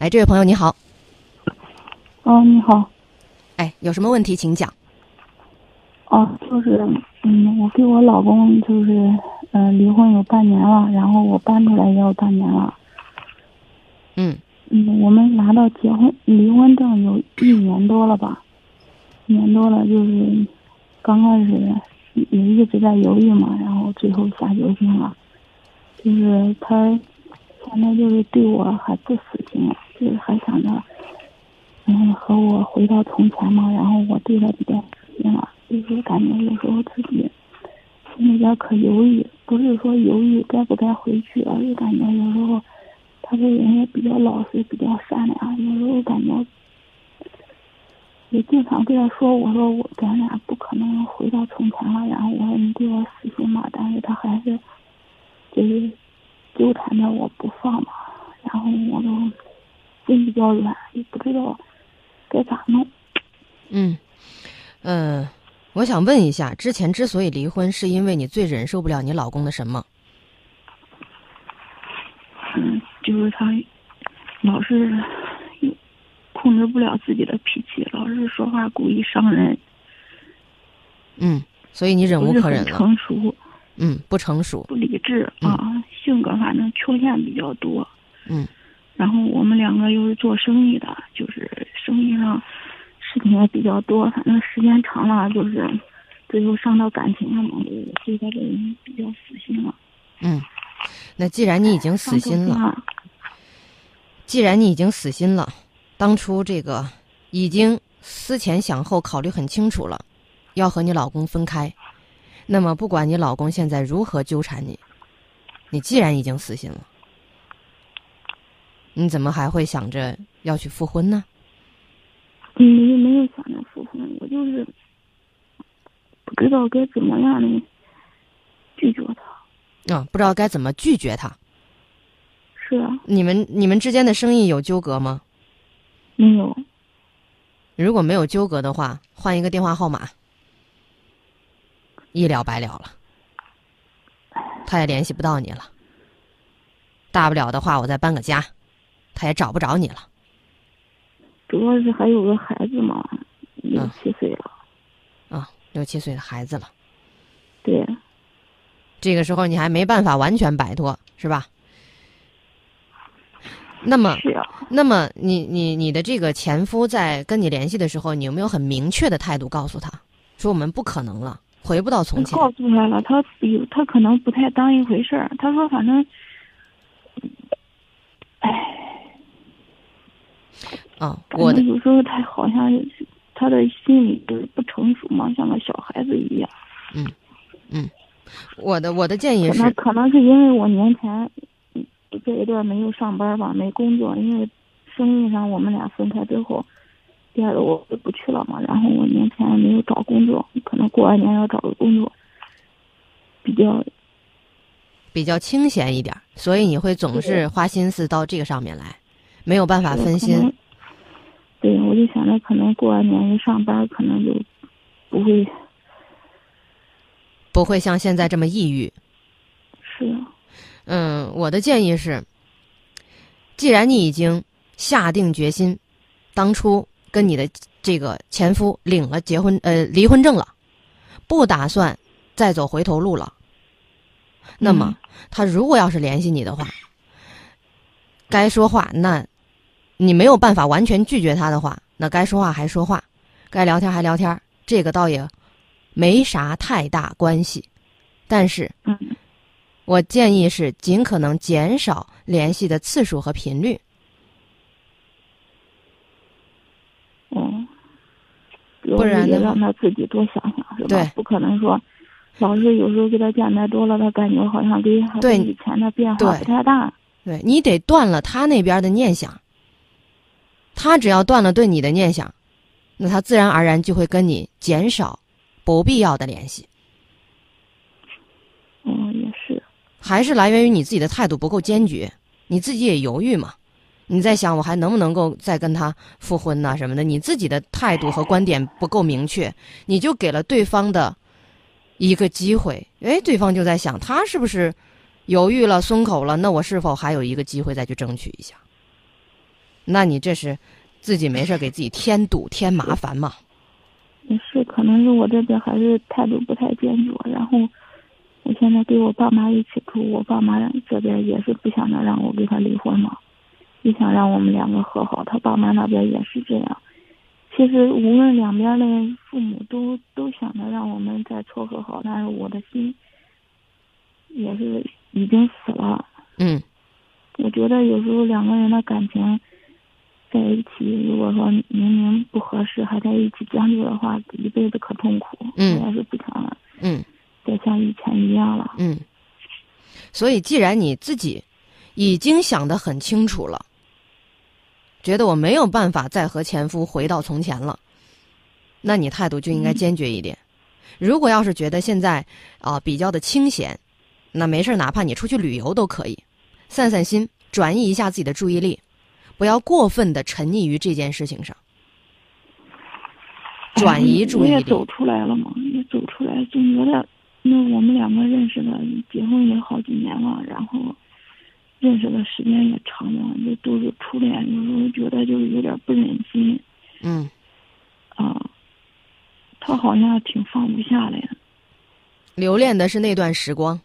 哎，这位朋友你好，哦，你好，哎，有什么问题请讲。哦，就是，嗯，我跟我老公就是，呃，离婚有半年了，然后我搬出来也有半年了，嗯。嗯，我们拿到结婚离婚证有一年多了吧，一年多了，就是刚开始也一直在犹豫嘛，然后最后下决心了，就是他现在就是对我还不死心，就就是还想着，嗯，和我回到从前嘛，然后我对他比较死心了，就是感觉有时候自己心里边可犹豫，不是说犹豫该不该回去，而是感觉有时候他这人也比较老实，比较善良，有时候感觉也经常跟他说，我说我咱俩不可能回到从前了，然后我说你对我死心吧，但是他还是就是纠缠着我不放嘛，然后我都心比较软，也不知道该咋弄。嗯嗯、呃我想问一下，之前之所以离婚，是因为你最忍受不了你老公的什么？嗯，就是他老是控制不了自己的脾气，老是说话故意伤人，嗯，所以你忍无可忍了。成熟，嗯，不成熟。不理智嗯啊，性格反正缺陷比较多。嗯然后我们两个又是做生意的，就是生意上事情也比较多，反正时间长了，就是最后伤到感情了嘛，就是对他这人比较死心了。嗯，那既然你已经死心了，了，既然你已经死心了，当初这个已经思前想后考虑很清楚了，要和你老公分开，那么不管你老公现在如何纠缠你，你既然已经死心了，你怎么还会想着要去复婚呢？嗯，没没有想着复婚，我就是不知道该怎么样的拒绝他。啊，不知道该怎么拒绝他。是啊，你们你们之间的生意有纠葛吗？没有，如果没有纠葛的话，换一个电话号码，一了百了了。他也联系不到你了。大不了的话，我再搬个家，他也找不着你了。主要是还有个孩子嘛，六嗯七岁了。啊，六七岁的孩子了，对，这个时候你还没办法完全摆脱，是吧？那么，啊，那么你你你的这个前夫在跟你联系的时候，你有没有很明确的态度告诉他，说我们不可能了，回不到从前？告诉他了，他有他可能不太当一回事儿。他说反正，哎，啊，感我的有时候他好像是他的心理就是不成熟嘛，像个小孩子一样。嗯嗯我的我的建议是，可能是因为我年前嗯这一段没有上班吧，没工作，因为生意上我们俩分开之后，第二个我就不去了嘛，然后我年前没有找工作，可能过完年要找个工作，比较比较清闲一点儿，所以你会总是花心思到这个上面来，没有办法分心。。对，我就想着可能过完年一上班，可能就不会不会像现在这么抑郁。是啊，嗯，我的建议是，既然你已经下定决心，当初跟你的这个前夫领了结婚呃离婚证了，不打算再走回头路了，那么他如果要是联系你的话，该说话那，你没有办法完全拒绝他的话，那该说话还说话，该聊天还聊天，这个倒也没啥太大关系，但是。嗯我建议是尽可能减少联系的次数和频率。嗯，不然的话也让他自己多想想，是吧？对不可能说。老是有时候跟他见面多了，他感觉好像跟对以前的变化不太大。对你得断了他那边的念想，他只要断了对你的念想，那他自然而然就会跟你减少不必要的联系，嗯，也是。还是来源于你自己的态度不够坚决，你自己也犹豫嘛。你在想我还能不能够再跟他复婚呐、什么的，你自己的态度和观点不够明确，你就给了对方的一个机会，哎，对方就在想他是不是犹豫了、松口了，那我是否还有一个机会再去争取一下？那你这是自己没事给自己添堵添麻烦嘛？也是，可能是我这边还是态度不太坚决，然后我现在跟我爸妈一起住，我爸妈这边也是不想着让我跟他离婚嘛，也想让我们两个和好。他爸妈那边也是这样。其实无论两边的父母都都想着让我们再撮合好，但是我的心也是已经死了。嗯，我觉得有时候两个人的感情在一起，如果说明明不合适，还在一起将就的话，一辈子可痛苦。嗯我也是不想了，嗯再像以前一样了。嗯。所以，既然你自己已经想得很清楚了，觉得我没有办法再和前夫回到从前了，那你态度就应该坚决一点。如果要是觉得现在啊、比较的清闲，那没事儿，哪怕你出去旅游都可以，散散心，转移一下自己的注意力，不要过分的沉溺于这件事情上，转移注意力。我也走出来了嘛，也走出来，就觉得，那我们两个认识的，结婚也好几年了，然后认识的时间也长了，就都是初恋，有时候觉得就是有点不忍心嗯啊。他好像挺放不下的，留恋的是那段时光。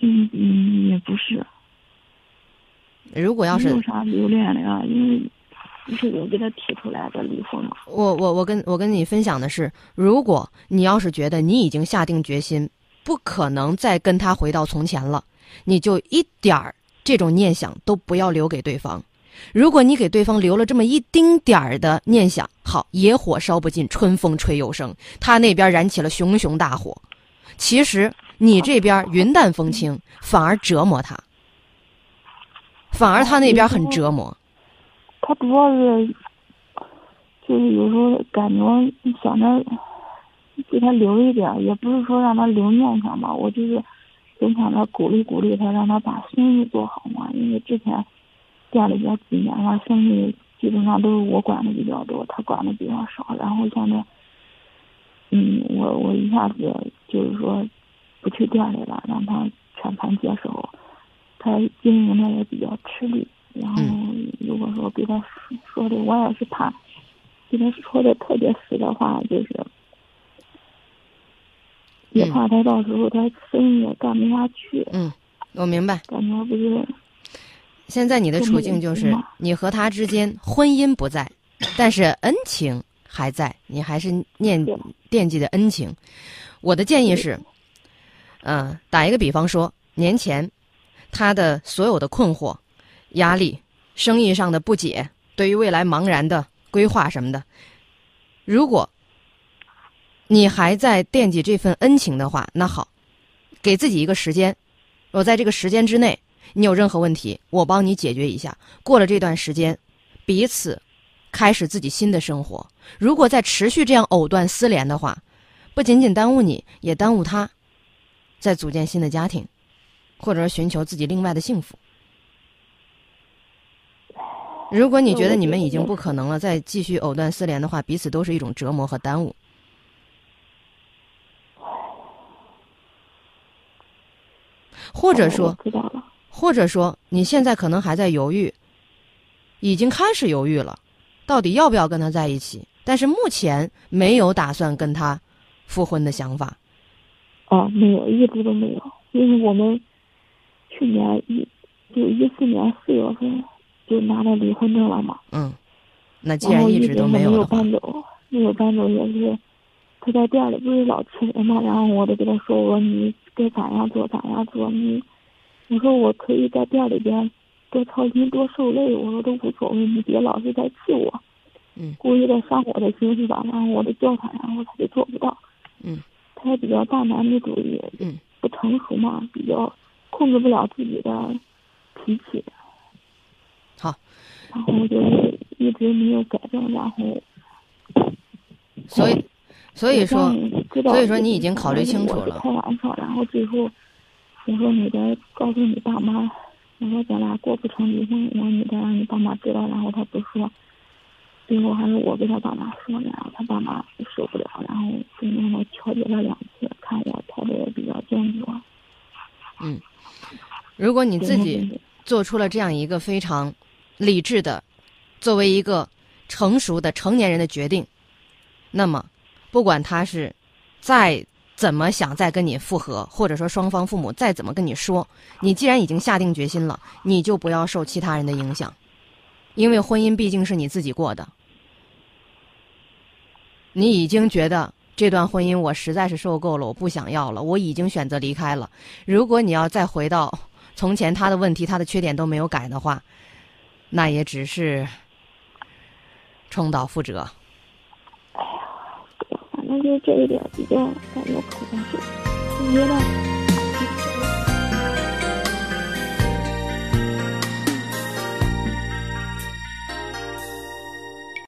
嗯嗯，也不是，如果要是没有啥留恋的呀，因为是我给他提出来的离婚嘛。我我我跟我跟你分享的是，如果你要是觉得你已经下定决心，不可能再跟他回到从前了，你就一点儿这种念想都不要留给对方。如果你给对方留了这么一丁点儿的念想，好，野火烧不尽，春风吹又生，他那边燃起了熊熊大火，其实你这边云淡风轻，反而折磨他，反而他那边很折磨。他主要是就是有时候感觉想着给他留一点儿，也不是说让他留念想吧，我就是总想着鼓励鼓励他，让他把生意做好嘛。因为之前店里边几年了，生意基本上都是我管的比较多，他管的比较少。然后现在，嗯，我我一下子就是说不去店里了，让他全盘接手，他经营的也比较吃力。然后如果说给他说说的，我也是怕给他说的特别死的话，就是也怕他到时候他生意也干不下去。嗯，我明白。感觉不是现在你的处境就是，你和他之间婚姻不在，但是恩情还在，你还是念惦记的恩情。我的建议是，嗯、打一个比方说，年前他的所有的困惑、压力、生意上的不解，对于未来茫然的规划什么的，如果你还在惦记这份恩情的话，那好，给自己一个时间，我在这个时间之内。你有任何问题，我帮你解决一下。过了这段时间，彼此开始自己新的生活。如果再持续这样藕断丝连的话，不仅仅耽误你，也耽误他，再组建新的家庭，或者寻求自己另外的幸福。如果你觉得你们已经不可能了，再继续藕断丝连的话，彼此都是一种折磨和耽误。或者说，知道了。或者说，你现在可能还在犹豫，已经开始犹豫了，到底要不要跟他在一起？但是目前没有打算跟他复婚的想法。哦，没有，一直都没有，因为我们去年一就一四年四月份就拿到离婚证了嘛。嗯，那既然后一直都没有搬走，没有搬走也是他在店里不是老吃人嘛，然后我就跟他说，我说你该咋样做咋样做，你我说我可以在店里边多操心多受累，我说都无所谓，你别老是在气我，嗯，故意的伤我的心是吧？然后我就叫他，然后他就做不到，嗯，他也比较大男子主义，嗯，不成熟嘛，比较控制不了自己的脾气，好，然后就是一直没有改正，然后所以所以说，所以说你已经考虑清楚了。开玩笑，然后最后我说你得告诉你爸妈，我说咱俩过不成离婚，然后你得让你爸妈知道，然后他不说，最后还是我跟他爸妈说的，然后他爸妈受不了，然后中间我调解了两次，看我态度也比较坚决。如果你自己做出了这样一个非常理智的，作为一个成熟的成年人的决定，那么不管他是再怎么想再跟你复合，或者说双方父母再怎么跟你说，你既然已经下定决心了，你就不要受其他人的影响，因为婚姻毕竟是你自己过的。你已经觉得这段婚姻我实在是受够了，我不想要了，我已经选择离开了。如果你要再回到从前，他的问题、他的缺点都没有改的话，那也只是重蹈覆辙。哎呀，反正就这一点比较感觉可能是，我觉得。